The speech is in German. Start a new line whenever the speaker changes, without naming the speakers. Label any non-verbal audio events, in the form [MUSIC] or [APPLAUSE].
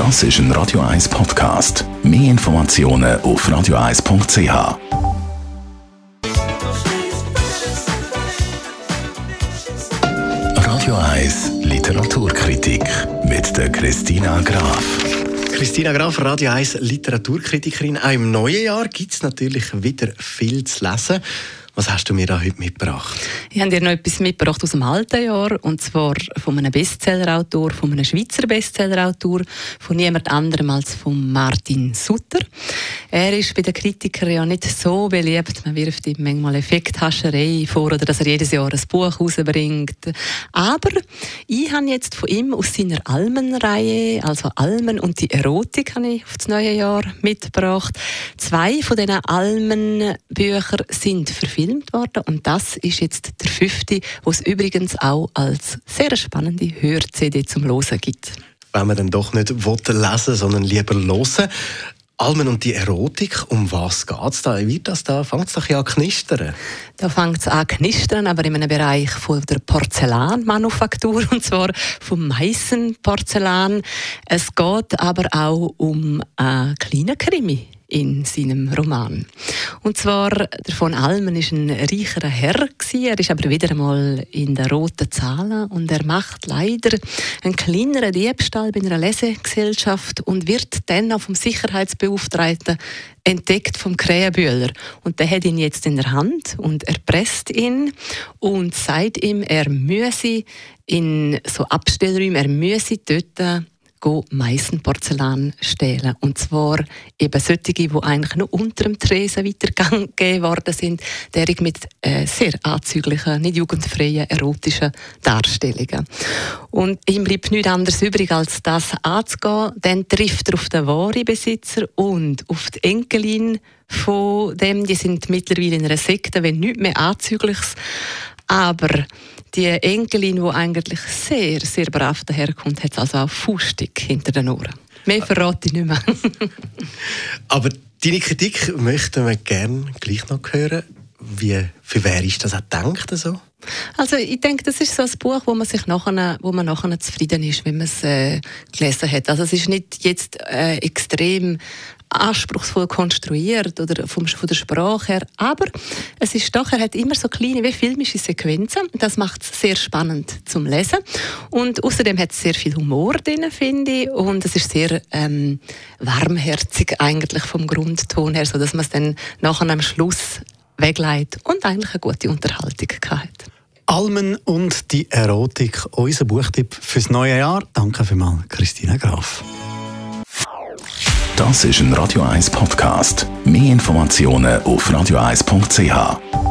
Das ist ein Radio 1 Podcast. Mehr Informationen auf radio1.ch. Radio 1 Literaturkritik mit der Christina Graf.
Christina Graf, Radio 1 Literaturkritikerin. Auch im neuen Jahr gibt es natürlich wieder viel zu lesen. Was hast du mir da heute mitgebracht?
Ich habe dir noch etwas mitgebracht aus dem alten Jahr, und zwar von einem Bestsellerautor, von einem Schweizer Bestsellerautor, von niemand anderem als von Martin Sutter. Er ist bei den Kritikern ja nicht so beliebt. Man wirft ihm manchmal Effekthascherei vor oder dass er jedes Jahr ein Buch rausbringt. Aber ich habe jetzt von ihm aus seiner Almenreihe, also Almen und die Erotik, habe ich auf das neue Jahr mitgebracht. Zwei von diesen Almenbüchern sind verfilmt worden und das ist jetzt der fünfte, wo es übrigens auch als sehr spannende Hör-CD zum Losen gibt.
Wenn man dann doch nicht lesen sondern lieber hören. Almen und die Erotik, um was geht es da? Wie das da? Fängt es doch ja an knistern?
Da fängt es an knistern, aber in einem Bereich von der Porzellanmanufaktur, und zwar vom Meissen-Porzellan. Es geht aber auch um einen kleinen Krimi in seinem Roman. Und zwar, der von Almen ist ein reicherer Herr gewesen. Er ist aber wieder einmal in der roten Zahlen und er macht leider einen kleineren Diebstahl bei einer Lesegesellschaft und wird dann auch vom Sicherheitsbeauftragten entdeckt vom Krähenbühler. Und der hat ihn jetzt in der Hand und erpresst ihn und sagt ihm, er müsse in so Abstellräumen, er müsse dort Meissen-Porzellan stehlen. Und zwar eben solche, die eigentlich nur unter dem Tresen weitergegeben [LAUGHS] worden sind, derig mit äh, sehr anzüglichen, nicht jugendfreien, erotischen Darstellungen. Und ihm bleibt nichts anderes übrig, als das anzugehen. Dann trifft er auf den wahren Besitzer und auf die Enkelin von dem. Die sind mittlerweile in einer Sekte, wenn nichts mehr Anzügliches. Aber die Enkelin, die eigentlich sehr, sehr brav daherkommt, hat also auch Fustig hinter den Ohren. Mehr verrate ich nicht mehr.
Aber deine Kritik möchten wir gerne gleich noch hören. Wie, für wer ist das auch gedacht? So?
Also ich denke, das ist so ein Buch, wo man sich nachher, wo man nachher zufrieden ist, wenn man es äh, gelesen hat. Also es ist nicht jetzt äh, extrem anspruchsvoll konstruiert oder vom, von der Sprache her, aber es ist doch, er hat immer so kleine wie filmische Sequenzen. Das macht es sehr spannend zum Lesen und außerdem hat es sehr viel Humor drin, finde ich, und es ist sehr ähm, warmherzig eigentlich vom Grundton her, so dass man es dann nachher am Schluss wegleitet und eigentlich eine gute Unterhaltung hat.
Almen und die Erotik, unser Buchtipp fürs neue Jahr. Danke vielmals, Christina Graf.
Das ist ein Radio 1 Podcast. Mehr Informationen auf radio1.ch.